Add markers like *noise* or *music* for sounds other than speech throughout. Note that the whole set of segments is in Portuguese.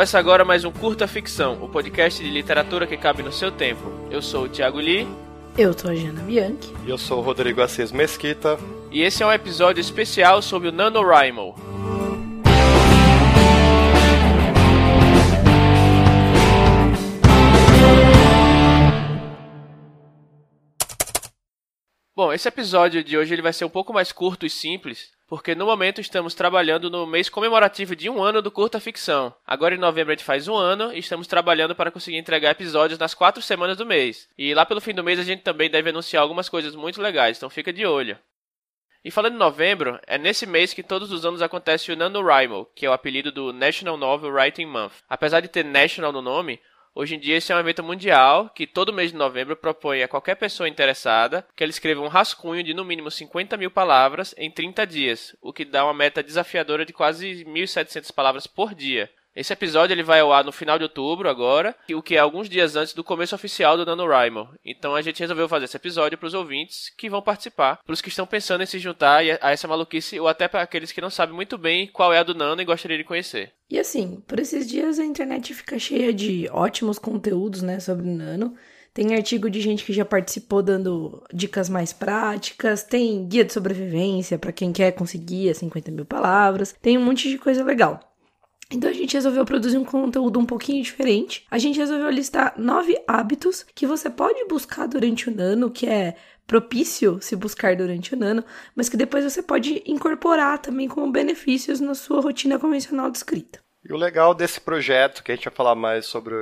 Começa agora mais um Curta Ficção, o podcast de literatura que cabe no seu tempo. Eu sou o Thiago Lee. Eu sou a Jana Bianchi. E eu sou o Rodrigo Assis Mesquita. E esse é um episódio especial sobre o NaNoWriMo. Bom, esse episódio de hoje ele vai ser um pouco mais curto e simples, porque no momento estamos trabalhando no mês comemorativo de um ano do Curta Ficção. Agora em novembro a gente faz um ano e estamos trabalhando para conseguir entregar episódios nas quatro semanas do mês. E lá pelo fim do mês a gente também deve anunciar algumas coisas muito legais, então fica de olho. E falando em novembro, é nesse mês que todos os anos acontece o NaNoWriMo, que é o apelido do National Novel Writing Month. Apesar de ter National no nome, Hoje em dia, esse é um evento mundial que todo mês de novembro propõe a qualquer pessoa interessada que ela escreva um rascunho de no mínimo 50 mil palavras em 30 dias, o que dá uma meta desafiadora de quase 1.700 palavras por dia. Esse episódio ele vai ao ar no final de outubro agora, o que é alguns dias antes do começo oficial do NaNoWriMo. Então a gente resolveu fazer esse episódio para os ouvintes que vão participar, para os que estão pensando em se juntar a essa maluquice, ou até para aqueles que não sabem muito bem qual é a do Nano e gostariam de conhecer. E assim, por esses dias a internet fica cheia de ótimos conteúdos, né, sobre o Nano. Tem artigo de gente que já participou dando dicas mais práticas, tem guia de sobrevivência para quem quer conseguir as 50 mil palavras, tem um monte de coisa legal. Então a gente resolveu produzir um conteúdo um pouquinho diferente. A gente resolveu listar nove hábitos que você pode buscar durante o nano, que é propício se buscar durante o nano, mas que depois você pode incorporar também como benefícios na sua rotina convencional de escrita. E o legal desse projeto, que a gente vai falar mais sobre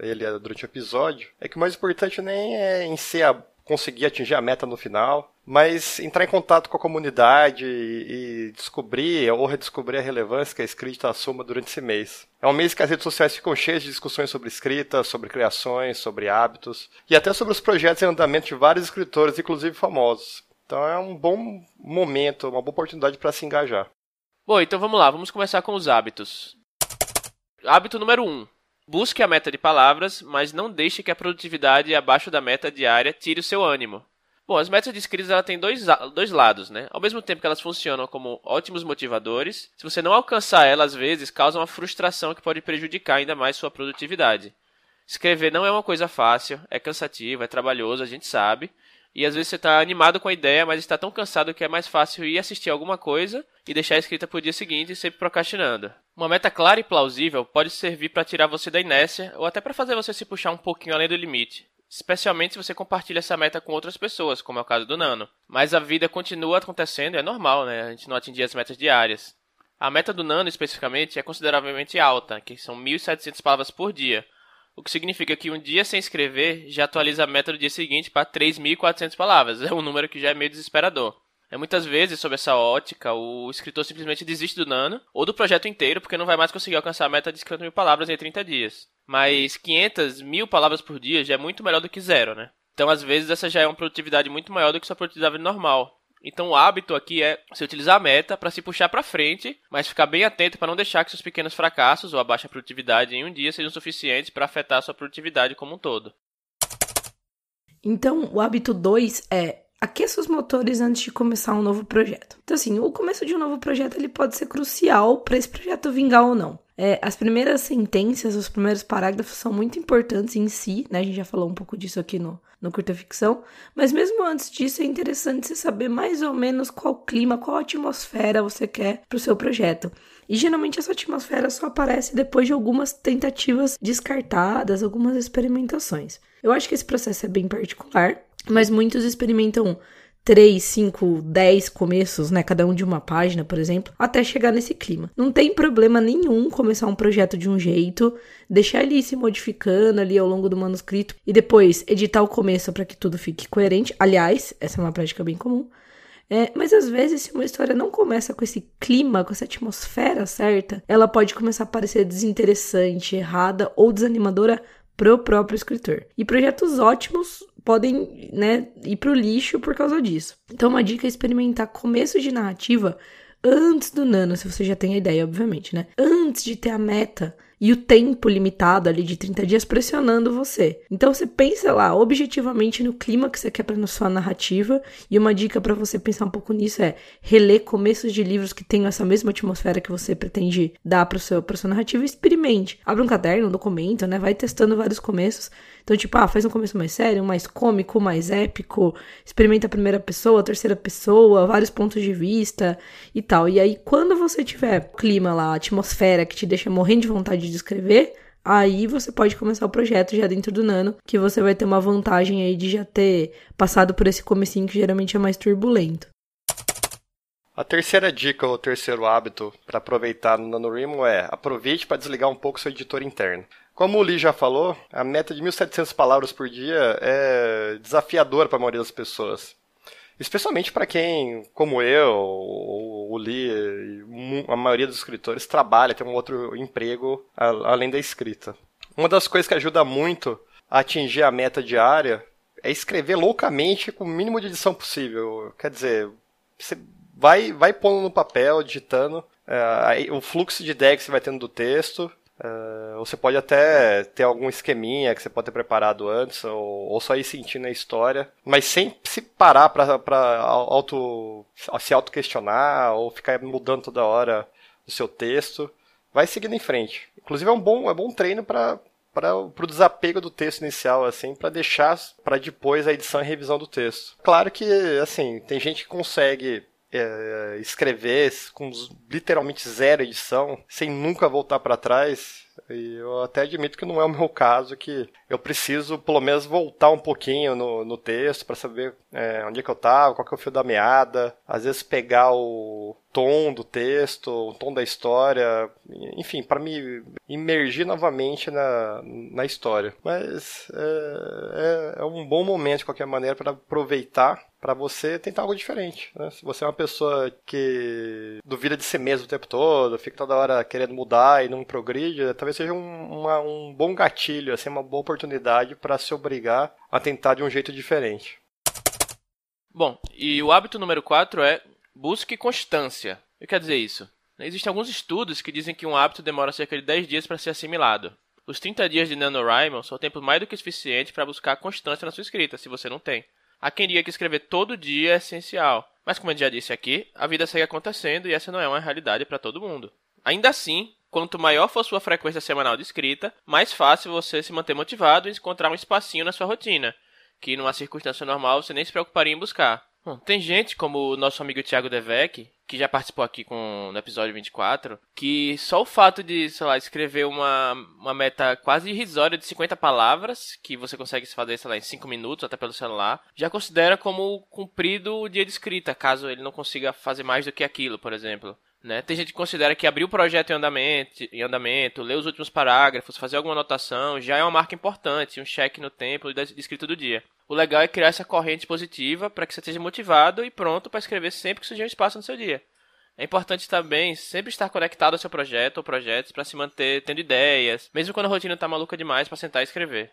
ele durante o episódio, é que o mais importante nem é em si a conseguir atingir a meta no final, mas entrar em contato com a comunidade e, descobrir ou redescobrir a relevância que a escrita assuma durante esse mês. É um mês que as redes sociais ficam cheias de discussões sobre escrita, sobre criações, sobre hábitos e até sobre os projetos em andamento de vários escritores, inclusive famosos. Então é um bom momento, uma boa oportunidade para se engajar. Bom, então vamos lá, vamos começar com os hábitos. Hábito número 1. Um, Busque a meta de palavras, mas não deixe que a produtividade abaixo da meta diária tire o seu ânimo. Bom, as metas de escritas ela têm dois, dois lados, né? Ao mesmo tempo que elas funcionam como ótimos motivadores, se você não alcançar elas, às vezes, causa uma frustração que pode prejudicar ainda mais sua produtividade. Escrever não é uma coisa fácil, é cansativo, é trabalhoso, a gente sabe, e às vezes você está animado com a ideia, mas está tão cansado que é mais fácil ir assistir alguma coisa e deixar escrita para o dia seguinte, sempre procrastinando. Uma meta clara e plausível pode servir para tirar você da inércia ou até para fazer você se puxar um pouquinho além do limite, especialmente se você compartilha essa meta com outras pessoas, como é o caso do Nano. Mas a vida continua acontecendo, é normal, né? A gente não atingir as metas diárias. A meta do Nano, especificamente, é consideravelmente alta, que são 1.700 palavras por dia, o que significa que um dia sem escrever já atualiza a meta do dia seguinte para 3.400 palavras. *laughs* É um número que já é meio desesperador. É muitas vezes, sob essa ótica, o escritor simplesmente desiste do Nano ou do projeto inteiro porque não vai mais conseguir alcançar a meta de 50 mil palavras em 30 dias. Mas 500 mil palavras por dia já é muito melhor do que zero, né? Então, às vezes, essa já é uma produtividade muito maior do que sua produtividade normal. Então o hábito aqui é você utilizar a meta para se puxar para frente, mas ficar bem atento para não deixar que seus pequenos fracassos ou a baixa produtividade em um dia sejam suficientes para afetar a sua produtividade como um todo. Então, o hábito 2 é aqueça os motores antes de começar um novo projeto. Então, assim, o começo de um novo projeto ele pode ser crucial para esse projeto vingar ou não. É, as primeiras sentenças, os primeiros parágrafos são muito importantes em si, né? A gente já falou um pouco disso aqui no, no Curta Ficção. Mas mesmo antes disso, é interessante você saber mais ou menos qual clima, qual atmosfera você quer para o seu projeto. E geralmente essa atmosfera só aparece depois de algumas tentativas descartadas, algumas experimentações. Eu acho que esse processo é bem particular, mas muitos experimentam 3, 5, 10 começos, né? Cada um de uma página, por exemplo, até chegar nesse clima. Não tem problema nenhum começar um projeto de um jeito, deixar ele ir se modificando ali ao longo do manuscrito e depois editar o começo para que tudo fique coerente. Aliás, essa é uma prática bem comum. É, mas às vezes, se uma história não começa com esse clima, com essa atmosfera certa, ela pode começar a parecer desinteressante, errada ou desanimadora pro próprio escritor. E projetos ótimos podem, né, ir pro lixo por causa disso. Então, uma dica é experimentar começo de narrativa antes do nano, se você já tem a ideia, obviamente, né? Antes de ter a meta e o tempo limitado ali de 30 dias pressionando você. Então você pensa lá objetivamente no clima que você quer para sua narrativa e uma dica para você pensar um pouco nisso é reler começos de livros que tenham essa mesma atmosfera que você pretende dar para seu para sua narrativa, experimente. Abre um caderno, um documento, né? Vai testando vários começos. Então, tipo, ah, faz um começo mais sério, mais cômico, mais épico, experimenta a primeira pessoa, a terceira pessoa, vários pontos de vista e tal. E aí, quando você tiver clima lá, atmosfera que te deixa morrendo de vontade de escrever, aí você pode começar o projeto já dentro do Nano, que você vai ter uma vantagem aí de já ter passado por esse comecinho que geralmente é mais turbulento. A terceira dica ou terceiro hábito para aproveitar no NaNoWriMo é aproveite para desligar um pouco seu editor interno. Como o Lee já falou, a meta de 1.700 palavras por dia é desafiadora para a maioria das pessoas. Especialmente para quem, como eu, o Lee, a maioria dos escritores trabalha, tem um outro emprego além da escrita. Uma das coisas que ajuda muito a atingir a meta diária é escrever loucamente com o mínimo de edição possível. Quer dizer, você vai, vai pondo no papel, digitando, é, o fluxo de ideia que você vai tendo do texto. É, você pode até ter algum esqueminha que você pode ter preparado antes, ou, ou só ir sentindo a história, mas sem se parar para auto, se auto-questionar ou ficar mudando toda hora o seu texto. Vai seguindo em frente. Inclusive é um bom, é bom treino para para o desapego do texto inicial, assim, para deixar para depois a edição e revisão do texto. Claro que, assim, tem gente que consegue é, escrever com literalmente zero edição, sem nunca voltar para trás. E eu até admito que não é o meu caso, que eu preciso pelo menos voltar um pouquinho no, no texto para saber é, onde é que eu estava, qual que é o fio da meada, às vezes pegar o tom do texto, o tom da história, enfim, para me imergir novamente na, na história. Mas é, é, é um bom momento, de qualquer maneira, para aproveitar para você tentar algo diferente. Né? Se você é uma pessoa que duvida de si mesmo o tempo todo, fica toda hora querendo mudar e não progride, talvez seja um, uma, um bom gatilho, assim, uma boa oportunidade para se obrigar a tentar de um jeito diferente. Bom, e o hábito número 4 é busque constância. O que quer dizer isso? Existem alguns estudos que dizem que um hábito demora cerca de 10 dias para ser assimilado. Os 30 dias de NaNoWriMo são tempo mais do que suficiente para buscar constância na sua escrita, se você não tem. Há quem diga que escrever todo dia é essencial, mas como eu já disse aqui, a vida segue acontecendo e essa não é uma realidade para todo mundo. Ainda assim, quanto maior for sua frequência semanal de escrita, mais fácil você se manter motivado e encontrar um espacinho na sua rotina, que numa circunstância normal você nem se preocuparia em buscar. Bom, tem gente como o nosso amigo Thiago Devec, que já participou aqui com, no episódio 24, que só o fato de, sei lá, escrever uma, uma meta quase irrisória de 50 palavras, que você consegue fazer, sei lá, em 5 minutos, até pelo celular, já considera como cumprido o dia de escrita, caso ele não consiga fazer mais do que aquilo, por exemplo. Né? Tem gente que considera que abrir o projeto em andamento, em andamento, ler os últimos parágrafos, fazer alguma anotação, já é uma marca importante, um cheque no tempo de escrita do dia. O legal é criar essa corrente positiva para que você esteja motivado e pronto para escrever sempre que surgir um espaço no seu dia. É importante também sempre estar conectado ao seu projeto ou projetos para se manter tendo ideias, mesmo quando a rotina está maluca demais para sentar e escrever.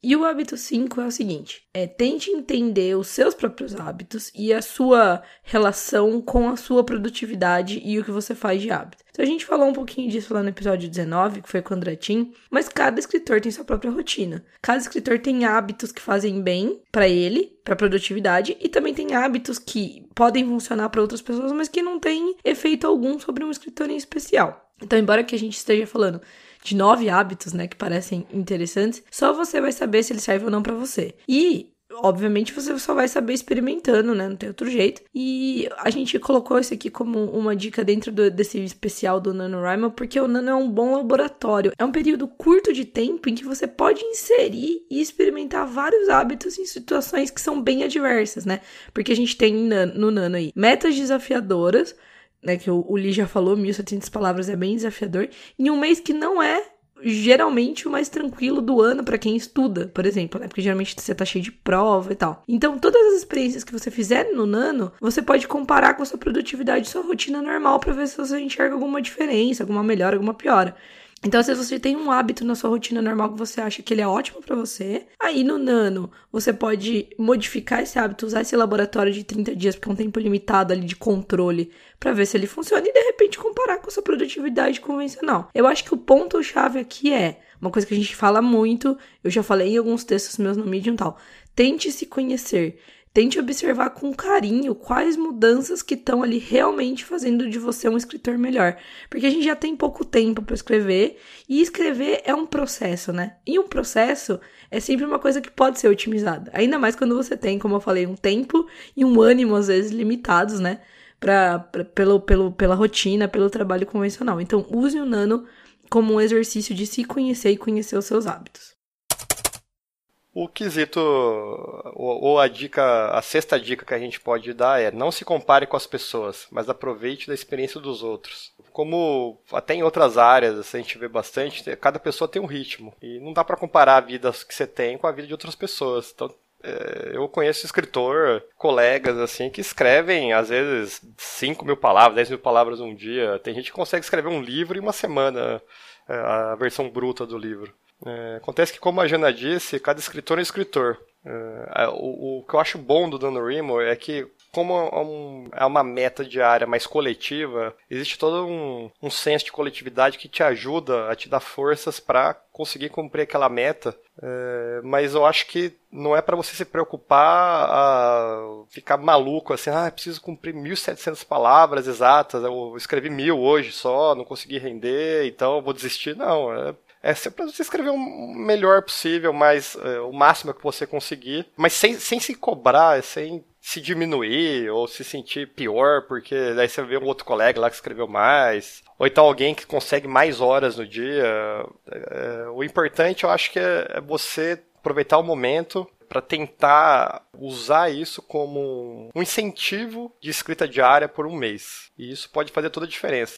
E o hábito 5 é o seguinte: é tente entender os seus próprios hábitos e a sua relação com a sua produtividade e o que você faz de hábito. Então a gente falou um pouquinho disso lá no episódio 19, que foi com o André Tim, mas cada escritor tem sua própria rotina. Cada escritor tem hábitos que fazem bem para ele, para produtividade, e também tem hábitos que podem funcionar para outras pessoas, mas que não têm efeito algum sobre um escritor em especial. Então, embora que a gente esteja falando de nove hábitos, né, que parecem interessantes, só você vai saber se ele serve ou não para você. E obviamente você só vai saber experimentando, né? Não tem outro jeito. E a gente colocou isso aqui como uma dica dentro do, desse especial do NaNoWriMo, porque o Nano é um bom laboratório. É um período curto de tempo em que você pode inserir e experimentar vários hábitos em situações que são bem adversas, né? Porque a gente tem no Nano aí metas desafiadoras, né, que o, o Lee já falou, 1.700 palavras é bem desafiador, em um mês que não é geralmente o mais tranquilo do ano para quem estuda, por exemplo, né? Porque geralmente você tá cheio de prova e tal. Então, todas as experiências que você fizer no Nano, você pode comparar com a sua produtividade, sua rotina normal para ver se você enxerga alguma diferença, alguma melhora, alguma piora. Então, se você tem um hábito na sua rotina normal que você acha que ele é ótimo para você, aí no Nano você pode modificar esse hábito, usar esse laboratório de 30 dias, porque é um tempo limitado ali de controle, para ver se ele funciona e de repente comparar com a sua produtividade convencional. Eu acho que o ponto-chave aqui é uma coisa que a gente fala muito, eu já falei em alguns textos meus no Medium e tal. Tente se conhecer. Tente observar com carinho quais mudanças que estão ali realmente fazendo de você um escritor melhor. Porque a gente já tem pouco tempo para escrever e escrever é um processo, né? E um processo é sempre uma coisa que pode ser otimizada. Ainda mais quando você tem, como eu falei, um tempo e um ânimo às vezes limitados, né? Pra, pra, pelo, pelo, pela rotina, pelo trabalho convencional. Então, use o Nano como um exercício de se conhecer e conhecer os seus hábitos. O quesito, ou, a dica, a sexta dica que a gente pode dar é não se compare com as pessoas, mas aproveite da experiência dos outros. Como até em outras áreas a gente vê bastante, cada pessoa tem um ritmo e não dá para comparar a vida que você tem com a vida de outras pessoas. Então é, eu conheço escritor, colegas assim, que escrevem às vezes 5 mil palavras, 10 mil palavras um dia. Tem gente que consegue escrever um livro em uma semana, é, a versão bruta do livro. É, acontece que, como a Jana disse, cada escritor é escritor. É, o, o, que eu acho bom do Dan Remo é que, como é, um, é uma meta diária mais coletiva, existe todo um, um senso de coletividade que te ajuda a te dar forças para conseguir cumprir aquela meta. É, mas eu acho que não é para você se preocupar a ficar maluco assim, ah, preciso cumprir 1.700 palavras exatas, eu escrevi mil hoje só, não consegui render, então vou desistir. Não, é é sempre você escrever o melhor possível, mas é, o máximo que você conseguir, mas sem, sem se cobrar, sem se diminuir ou se sentir pior, porque daí você vê um outro colega lá que escreveu mais, ou então alguém que consegue mais horas no dia. É, o importante, eu acho que é, é você aproveitar o momento para tentar usar isso como um incentivo de escrita diária por um mês. E isso pode fazer toda a diferença.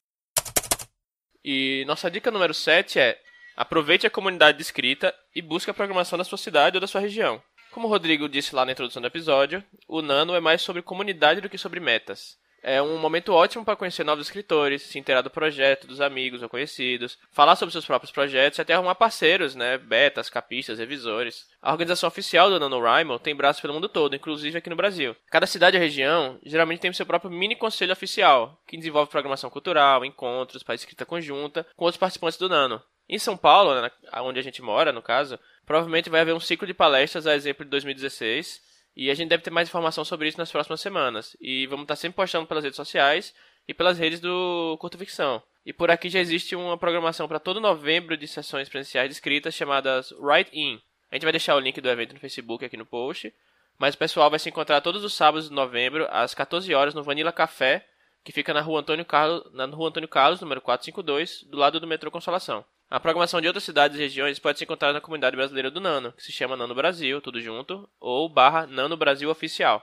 E nossa dica número 7 é Aproveite a comunidade de escrita e busque a programação da sua cidade ou da sua região. Como o Rodrigo disse lá na introdução do episódio, o Nano é mais sobre comunidade do que sobre metas. É um momento ótimo para conhecer novos escritores, se inteirar do projeto, dos amigos ou conhecidos, falar sobre seus próprios projetos e até arrumar parceiros, né, betas, capistas, revisores. A organização oficial do NaNoWriMo tem braços pelo mundo todo, inclusive aqui no Brasil. Cada cidade ou região geralmente tem o seu próprio mini conselho oficial, que desenvolve programação cultural, encontros para escrita conjunta com outros participantes do Nano. Em São Paulo, né, onde a gente mora, no caso, provavelmente vai haver um ciclo de palestras, a exemplo de 2016, e a gente deve ter mais informação sobre isso nas próximas semanas. E vamos estar sempre postando pelas redes sociais e pelas redes do Curto Ficção. E por aqui já existe uma programação para todo novembro de sessões presenciais de escritas chamadas Write In. A gente vai deixar o link do evento no Facebook aqui no post. Mas o pessoal vai se encontrar todos os sábados de novembro, às 14 horas, no Vanilla Café, que fica na rua Antônio Carlos, na rua Antônio Carlos, número 452, do lado do metrô Consolação. A programação de outras cidades e regiões pode ser encontrada na comunidade brasileira do Nano, que se chama Nano Brasil, tudo junto, ou barra Nano Brasil Oficial.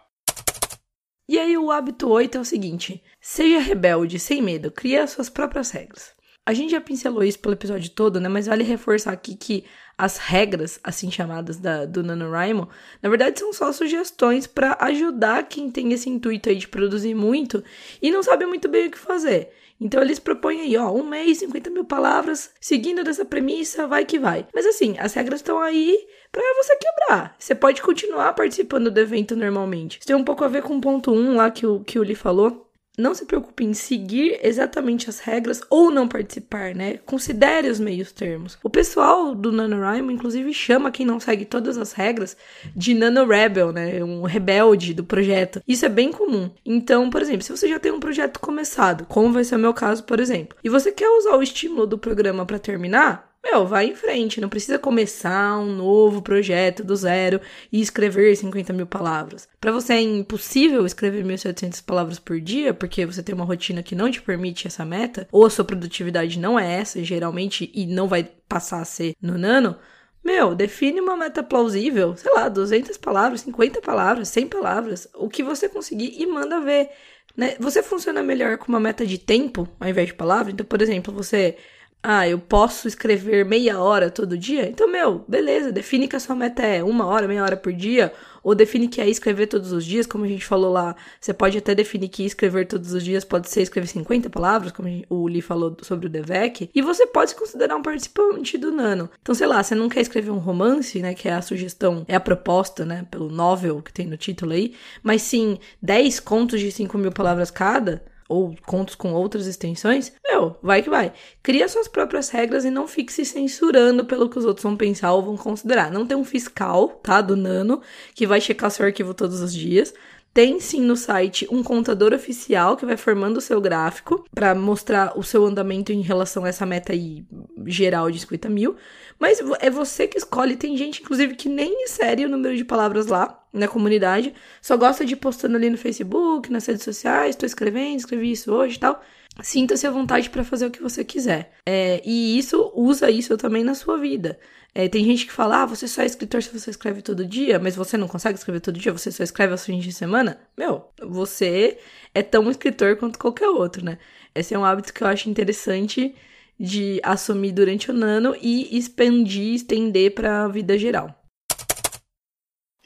E aí o hábito 8 é o seguinte: seja rebelde, sem medo, crie as suas próprias regras. A gente já pincelou isso pelo episódio todo, né? Mas vale reforçar aqui que as regras, assim chamadas da, do NaNoWriMo, na verdade são só sugestões para ajudar quem tem esse intuito aí de produzir muito e não sabe muito bem o que fazer. Então eles propõem aí, ó, um mês, 50 mil palavras, seguindo dessa premissa, vai que vai. Mas assim, as regras estão aí para você quebrar. Você pode continuar participando do evento normalmente. Isso tem um pouco a ver com o ponto 1 lá que o, que o Lee falou não se preocupe em seguir exatamente as regras ou não participar, né? Considere os meios termos. O pessoal do NaNoWriMo, inclusive, chama quem não segue todas as regras de NaNoRebel, né? Um rebelde do projeto. Isso é bem comum. Então, por exemplo, se você já tem um projeto começado, como vai ser o meu caso, por exemplo, e você quer usar o estímulo do programa para terminar, meu, vai em frente, não precisa começar um novo projeto do zero e escrever 50 mil palavras. Para você é impossível escrever 1.700 palavras por dia, porque você tem uma rotina que não te permite essa meta, ou a sua produtividade não é essa, geralmente, e não vai passar a ser no nano. Meu, define uma meta plausível, sei lá, 200 palavras, 50 palavras, 100 palavras, o que você conseguir e manda ver. Né? Você funciona melhor com uma meta de tempo ao invés de palavra? Então, por exemplo, você ah, eu posso escrever meia hora todo dia? Então, meu, beleza, define que a sua meta é uma hora, meia hora por dia, ou define que é escrever todos os dias, como a gente falou lá, você pode até definir que escrever todos os dias pode ser escrever 50 palavras, como o Lee falou sobre o Devek, e você pode se considerar um participante do Nano. Então, sei lá, você não quer escrever um romance, né, que é a sugestão, é a proposta, né, pelo novel que tem no título aí, mas sim 10 contos de 5 mil palavras cada, ou contos com outras extensões, meu, vai que vai. Cria suas próprias regras e não fique se censurando pelo que os outros vão pensar ou vão considerar. Não tem um fiscal, tá, do Nano, que vai checar seu arquivo todos os dias. Tem sim no site um contador oficial que vai formando o seu gráfico para mostrar o seu andamento em relação a essa meta aí geral de 50 mil. Mas é você que escolhe. Tem gente, inclusive, que nem insere o número de palavras lá na comunidade, só gosta de ir postando ali no Facebook, nas redes sociais, tô escrevendo, escrevi isso hoje e tal. Sinta-se à vontade para fazer o que você quiser. É, e isso, usa isso também na sua vida. É, tem gente que fala, ah, você só é escritor se você escreve todo dia, mas você não consegue escrever todo dia, você só escreve aos fins de semana. Meu, você é tão escritor quanto qualquer outro, né? Esse é um hábito que eu acho interessante de assumir durante o nano e expandir, estender para a vida geral.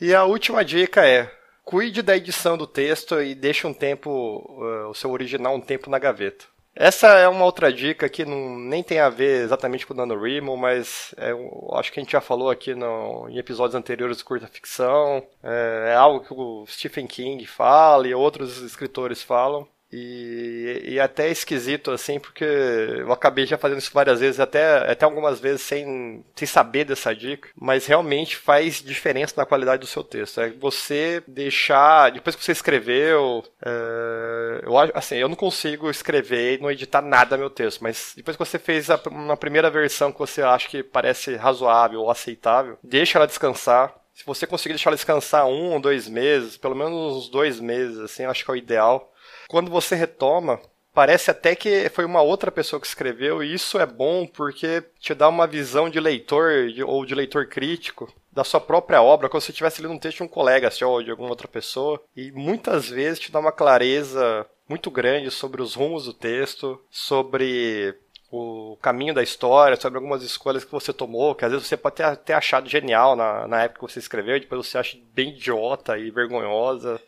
E a última dica é: cuide da edição do texto e deixe um tempo, uh, o seu original um tempo na gaveta. Essa é uma outra dica que não, nem tem a ver exatamente com o NaNoWriMo, mas é, acho que a gente já falou aqui no, em episódios anteriores de curta ficção. É, é algo que o Stephen King fala e outros escritores falam. E, e até esquisito, assim, porque eu acabei já fazendo isso várias vezes, até, até algumas vezes sem, sem saber dessa dica, mas realmente faz diferença na qualidade do seu texto. É você deixar, depois que você escreveu, é, eu assim, eu não consigo escrever e não editar nada meu texto, mas depois que você fez a, uma primeira versão que você acha que parece razoável ou aceitável, deixa ela descansar, se você conseguir deixar ela descansar um ou dois meses, pelo menos uns dois meses, assim, acho que é o ideal quando você retoma, parece até que foi uma outra pessoa que escreveu, e isso é bom porque te dá uma visão de leitor de, ou de leitor crítico da sua própria obra, como se você estivesse lendo um texto de um colega seu ou de alguma outra pessoa, e muitas vezes te dá uma clareza muito grande sobre os rumos do texto, sobre o caminho da história, sobre algumas escolhas que você tomou, que às vezes você pode ter, ter achado genial na, na época que você escreveu, e depois você acha bem idiota e vergonhosa.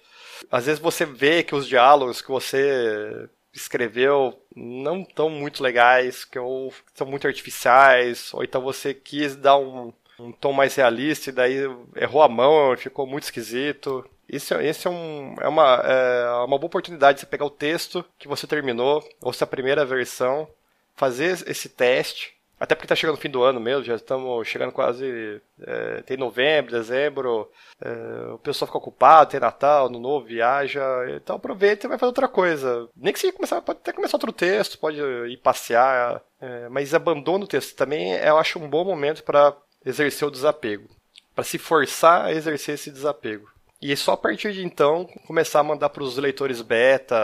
Às vezes você vê que os diálogos que você escreveu não estão muito legais, que ou são muito artificiais, ou então você quis dar um, um tom mais realista e daí errou a mão, ficou muito esquisito. Isso, esse é, um, é, uma, é uma boa oportunidade de você pegar o texto que você terminou, ou se a primeira versão, fazer esse teste até porque tá chegando o fim do ano mesmo, já estamos chegando quase. É, tem novembro, dezembro, é, o pessoal fica ocupado, tem Natal, no novo, viaja. Então aproveita e vai fazer outra coisa. Nem que você começar, pode até começar outro texto, pode ir passear, é, mas abandona o texto também, eu acho um bom momento para exercer o desapego. Para se forçar a exercer esse desapego. E é só a partir de então começar a mandar para os leitores beta,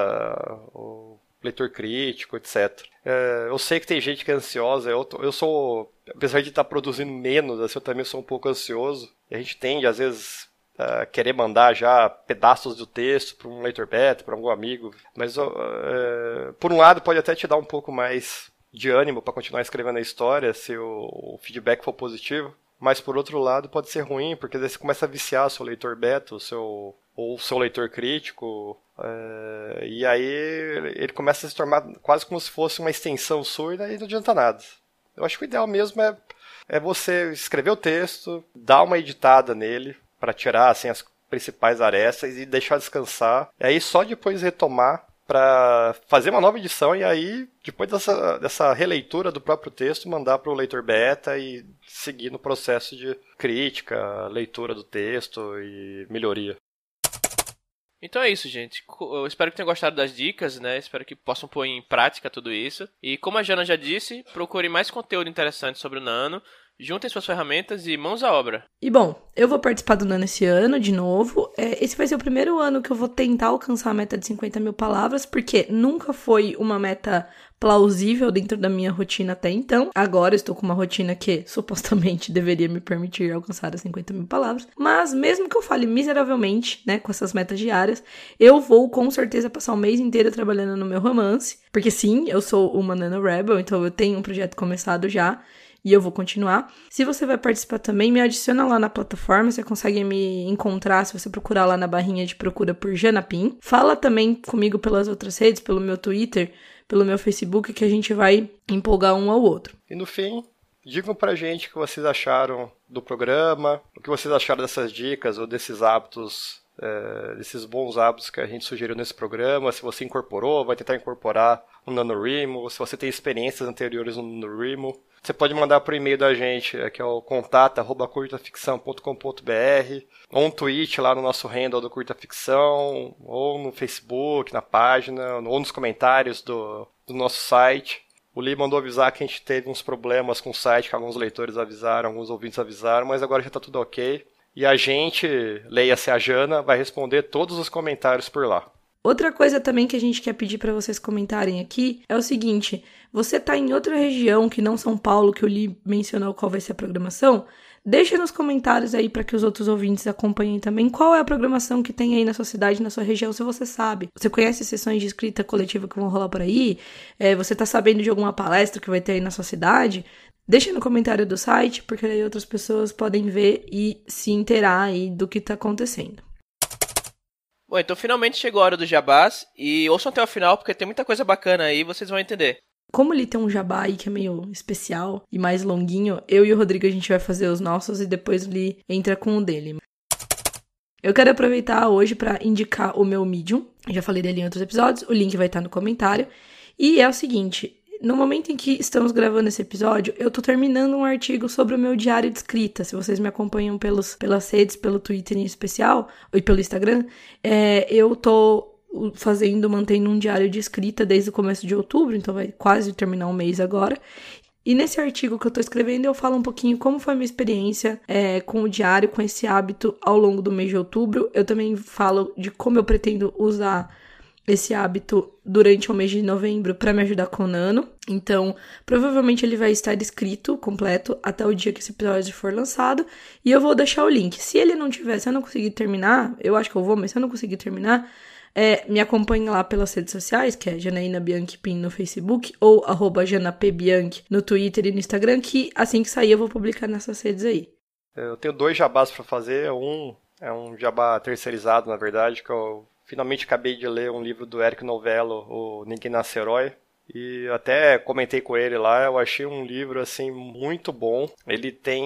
ou leitor crítico, etc. É, eu sei que tem gente que é ansiosa, eu, eu sou, apesar de estar produzindo menos, assim, eu também sou um pouco ansioso. A gente tende, às vezes, a querer mandar já pedaços do texto para um leitor beta, para algum amigo. Mas, é, por um lado, pode até te dar um pouco mais de ânimo para continuar escrevendo a história, se o, o feedback for positivo. Mas por outro lado pode ser ruim, porque daí você começa a viciar o seu leitor beta, o seu, ou seu leitor crítico, é, e aí ele começa a se tornar quase como se fosse uma extensão sua e não adianta nada. Eu acho que o ideal mesmo é, é você escrever o texto, dar uma editada nele para tirar assim as principais arestas e deixar descansar. E aí só depois retomar para fazer uma nova edição e aí, depois dessa, dessa releitura do próprio texto, mandar para o leitor beta e seguir no processo de crítica, leitura do texto e melhoria. Então é isso, gente. Eu espero que tenham gostado das dicas, né? Espero que possam pôr em prática tudo isso. E como a Jana já disse, procure mais conteúdo interessante sobre o Nano. Juntem suas ferramentas e mãos à obra. E bom, eu vou participar do Nano esse ano de novo. É, esse vai ser o primeiro ano que eu vou tentar alcançar a meta de 50 mil palavras, porque nunca foi uma meta plausível dentro da minha rotina até então. Agora estou com uma rotina que *laughs* supostamente deveria me permitir alcançar as 50 mil palavras. Mas mesmo que eu fale miseravelmente, né, com essas metas diárias, eu vou com certeza passar o mês inteiro trabalhando no meu romance. Porque sim, eu sou uma Nano Rebel, então eu tenho um projeto começado já. E eu vou continuar. Se você vai participar também, me adiciona lá na plataforma, você consegue me encontrar se você procurar lá na barrinha de procura por Janapim. Fala também comigo pelas outras redes, pelo meu Twitter, pelo meu Facebook, que a gente vai empolgar um ao outro. E no fim, digam pra gente o que vocês acharam do programa, o que vocês acharam dessas dicas ou desses hábitos é, desses bons hábitos que a gente sugeriu nesse programa, se você incorporou, vai tentar incorporar o NaNoWriMo, se você tem experiências anteriores no NaNoWriMo. Você pode mandar por e-mail da gente, é, que é o contato@curtaficção.com.br, ou um tweet lá no nosso handle do Curta Ficção, ou no Facebook, na página, ou nos comentários do, do nosso site. O Lee mandou avisar que a gente teve uns problemas com o site, que alguns leitores avisaram, alguns ouvintes avisaram, mas agora já está tudo ok. E a gente, leia-se a Jana, vai responder todos os comentários por lá. Outra coisa também que a gente quer pedir para vocês comentarem aqui é o seguinte: você tá em outra região que não São Paulo, que o Li mencionou qual vai ser a programação? Deixa nos comentários aí para que os outros ouvintes acompanhem também qual é a programação que tem aí na sua cidade, na sua região, se você sabe. Você conhece sessões de escrita coletiva que vão rolar por aí? É, você tá sabendo de alguma palestra que vai ter aí na sua cidade? Deixa no comentário do site, porque aí outras pessoas podem ver e se inteirar aí do que tá acontecendo. Bom, então finalmente chegou a hora do jabás e ouçam até o final porque tem muita coisa bacana aí, vocês vão entender. Como ele tem um jabá aí que é meio especial e mais longuinho, eu e o Rodrigo a gente vai fazer os nossos e depois ele entra com o dele. Eu quero aproveitar hoje para indicar o meu Medium. Já falei dele em outros episódios, o link vai estar no comentário. E é o seguinte, no momento em que estamos gravando esse episódio, eu tô terminando um artigo sobre o meu diário de escrita. Se vocês me acompanham pelos, pelas redes, pelo Twitter em especial, e pelo Instagram, é, eu tô fazendo, mantendo um diário de escrita desde o começo de outubro, então vai quase terminar um mês agora. E nesse artigo que eu tô escrevendo, eu falo um pouquinho como foi a minha experiência é, com o diário, com esse hábito ao longo do mês de outubro. Eu também falo de como eu pretendo usar esse hábito durante o mês de novembro para me ajudar com o Nano. Então, provavelmente ele vai estar escrito completo até o dia que esse episódio for lançado. E eu vou deixar o link. Se ele não tiver, se eu não conseguir terminar, eu acho que eu vou, mas se eu não conseguir terminar, é, me acompanhe lá pelas redes sociais, que é Janaína Bianchi Pin no Facebook, ou arroba no Twitter e no Instagram, que assim que sair eu vou publicar nessas redes aí. Eu tenho dois jabás para fazer. Um é um jabá terceirizado, na verdade, que eu Finalmente acabei de ler um livro do Eric Novello, o Ninguém Nasce Herói. E até comentei com ele lá, eu achei um livro assim muito bom. Ele tem,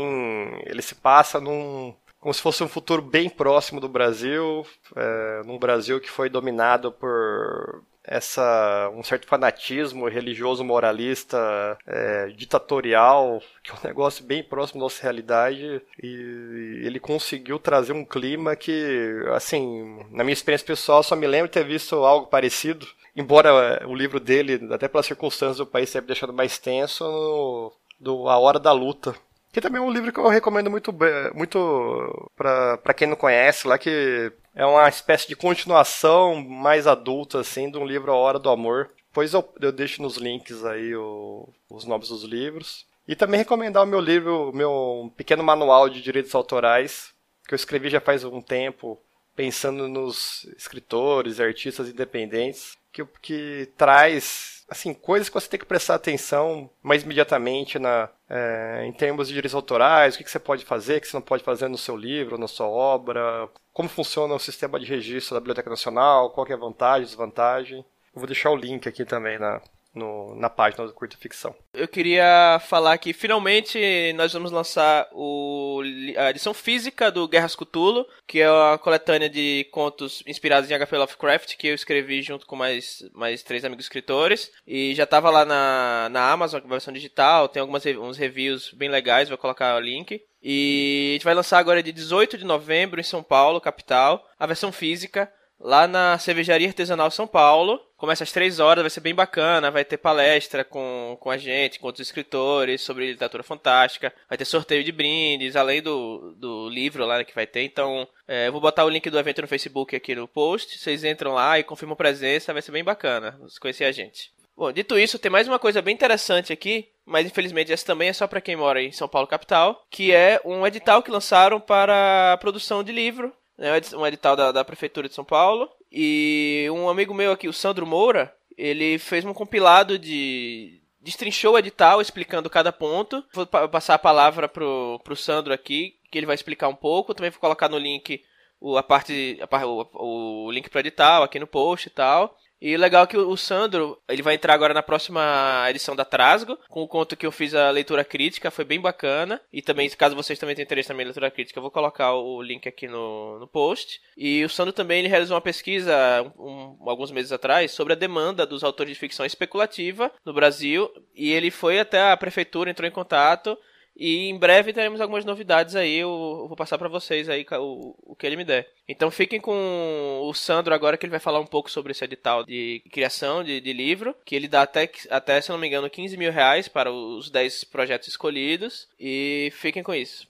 ele se passa num como se fosse um futuro bem próximo do Brasil, é, num Brasil que foi dominado por essa um certo fanatismo religioso moralista é, ditatorial que é um negócio bem próximo da nossa realidade e ele conseguiu trazer um clima que assim na minha experiência pessoal só me lembro de ter visto algo parecido embora o livro dele até pelas circunstâncias do país tenha deixado mais tenso do A Hora da Luta que também é um livro que eu recomendo muito, muito para quem não conhece, lá que é uma espécie de continuação mais adulta, assim, de um livro A Hora do Amor. Pois eu, eu deixo nos links aí o, os nomes dos livros. E também recomendar o meu livro, o meu pequeno manual de direitos autorais, que eu escrevi já faz um tempo, pensando nos escritores, artistas independentes, que, que traz assim, coisas que você tem que prestar atenção mais imediatamente na, é, em termos de direitos autorais, o que, que você pode fazer, o que você não pode fazer no seu livro, na sua obra, como funciona o sistema de registro da Biblioteca Nacional, qual é a vantagem, desvantagem. Eu vou deixar o link aqui também na, no, na página do Curta Ficção. Eu queria falar que finalmente nós vamos lançar o, a edição física do Guerras Cthulhu, que é uma coletânea de contos inspirados em H.P. Lovecraft, que eu escrevi junto com mais, mais três amigos escritores. E já estava lá na, na Amazon, a versão digital, tem algumas uns reviews bem legais, vou colocar o link. E a gente vai lançar agora de 18 de novembro em São Paulo, capital, a versão física lá na Cervejaria Artesanal São Paulo. Começa às três horas, vai ser bem bacana, vai ter palestra com, com a gente, com outros escritores sobre literatura fantástica, vai ter sorteio de brindes, além do, do livro lá que vai ter. Então, é, eu vou botar o link do evento no Facebook aqui no post, vocês entram lá e confirmam presença, vai ser bem bacana você conhecer a gente. Bom, dito isso, tem mais uma coisa bem interessante aqui, mas infelizmente essa também é só para quem mora em São Paulo capital, que é um edital que lançaram para produção de livro né, um edital da, da Prefeitura de São Paulo. E um amigo meu aqui, o Sandro Moura, ele fez um compilado de, destrinchou o edital explicando cada ponto. Vou passar a palavra pro, pro Sandro aqui, que ele vai explicar um pouco. Também vou colocar no link o, a parte, a, o, o link pro edital aqui no post e tal. E legal que o Sandro, ele vai entrar agora na próxima edição da Trasgo, com o conto que eu fiz a leitura crítica, foi bem bacana. E também, caso vocês também tenham interesse na minha leitura crítica, eu vou colocar o link aqui no, no post. E o Sandro também ele realizou uma pesquisa um, alguns meses atrás sobre a demanda dos autores de ficção especulativa no Brasil. E ele foi até a prefeitura, entrou em contato e em breve teremos algumas novidades aí, eu vou passar para vocês aí o, o que ele me der. Então fiquem com o Sandro agora que ele vai falar um pouco sobre esse edital de criação de, de livro, que ele dá até, até, se não me engano, 15 mil reais para os 10 projetos escolhidos. E fiquem com isso.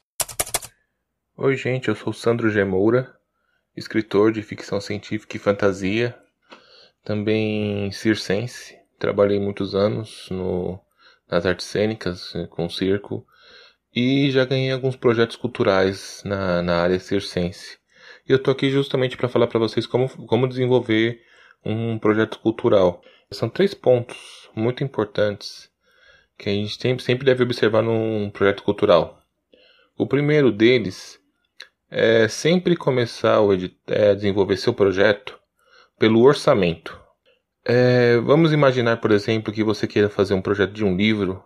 Oi gente, eu sou Sandro Gemoura, escritor de ficção científica e fantasia, também circense. Trabalhei muitos anos no, nas artes cênicas, com circo, e já ganhei alguns projetos culturais na, na área circense. E eu tô aqui justamente para falar para vocês como, como desenvolver um projeto cultural. São três pontos muito importantes que a gente sempre, sempre deve observar num projeto cultural. O primeiro deles é sempre começar a é, desenvolver seu projeto pelo orçamento. É, vamos imaginar, por exemplo, que você queira fazer um projeto de um livro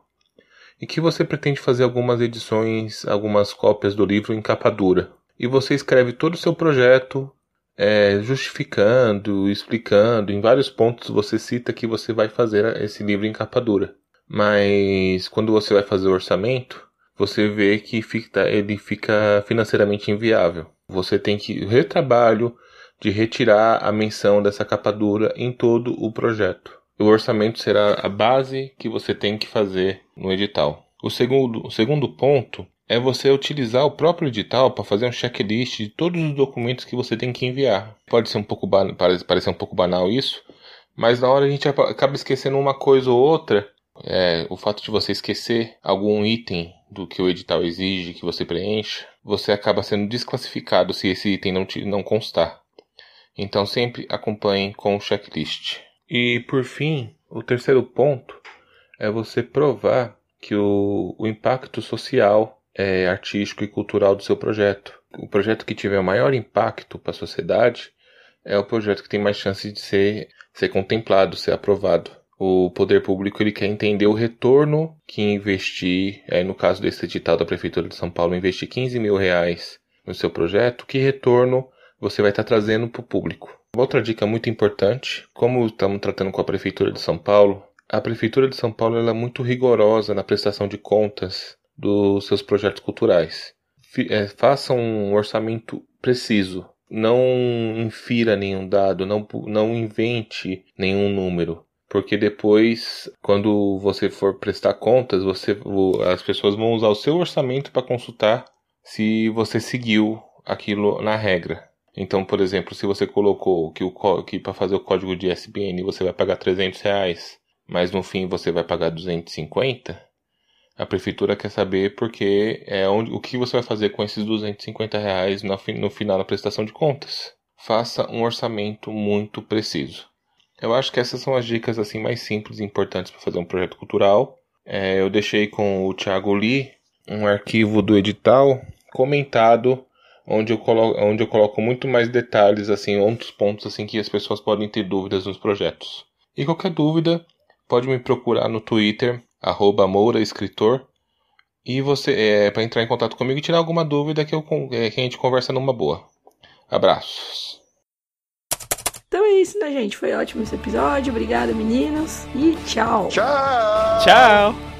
e que você pretende fazer algumas edições, algumas cópias do livro em capa dura. E você escreve todo o seu projeto, é, justificando, explicando, em vários pontos você cita que você vai fazer esse livro em capa dura. Mas quando você vai fazer o orçamento, você vê que fica, ele fica financeiramente inviável. Você tem que retrabalho de retirar a menção dessa capa dura em todo o projeto. O orçamento será a base que você tem que fazer no edital. O segundo, o segundo ponto é você utilizar o próprio edital para fazer um checklist de todos os documentos que você tem que enviar. Pode ser um pouco parece parecer um pouco banal isso, mas na hora a gente acaba esquecendo uma coisa ou outra. É, o fato de você esquecer algum item do que o edital exige que você preencha, você acaba sendo desclassificado se esse item não, te, não constar. Então sempre acompanhe com o checklist. E por fim, o terceiro ponto é você provar que o, o impacto social, é, artístico e cultural do seu projeto. O projeto que tiver maior impacto para a sociedade é o projeto que tem mais chance de ser, ser contemplado, ser aprovado. O poder público ele quer entender o retorno que investir, é, no caso desse edital da Prefeitura de São Paulo, investir 15 mil reais no seu projeto, que retorno você vai estar trazendo para o público. Outra dica muito importante, como estamos tratando com a Prefeitura de São Paulo, a Prefeitura de São Paulo é muito rigorosa na prestação de contas dos seus projetos culturais. É, faça um orçamento preciso. Não infira nenhum dado, não, não invente nenhum número. Porque depois, quando você for prestar contas, você, as pessoas vão usar o seu orçamento para consultar se você seguiu aquilo na regra. Então, por exemplo, se você colocou que, que para fazer o código de SBN você vai pagar 300 reais, mas no fim você vai pagar 250, a prefeitura quer saber porque é onde, o que você vai fazer com esses 250 reais no, no final da prestação de contas. Faça um orçamento muito preciso. Eu acho que essas são as dicas assim mais simples e importantes para fazer um projeto cultural. É, eu deixei com o Thiago Lee um arquivo do edital comentado onde eu coloco, onde eu coloco muito mais detalhes, assim, outros pontos assim que as pessoas podem ter dúvidas nos projetos. E qualquer dúvida, pode me procurar no Twitter, arroba Moura Escritor, e você é para entrar em contato comigo e tirar alguma dúvida que, eu, é, que a gente conversa numa boa. Abraços. Então é isso, né, gente? Foi ótimo esse episódio. Obrigada, meninos. E tchau. Tchau. Tchau.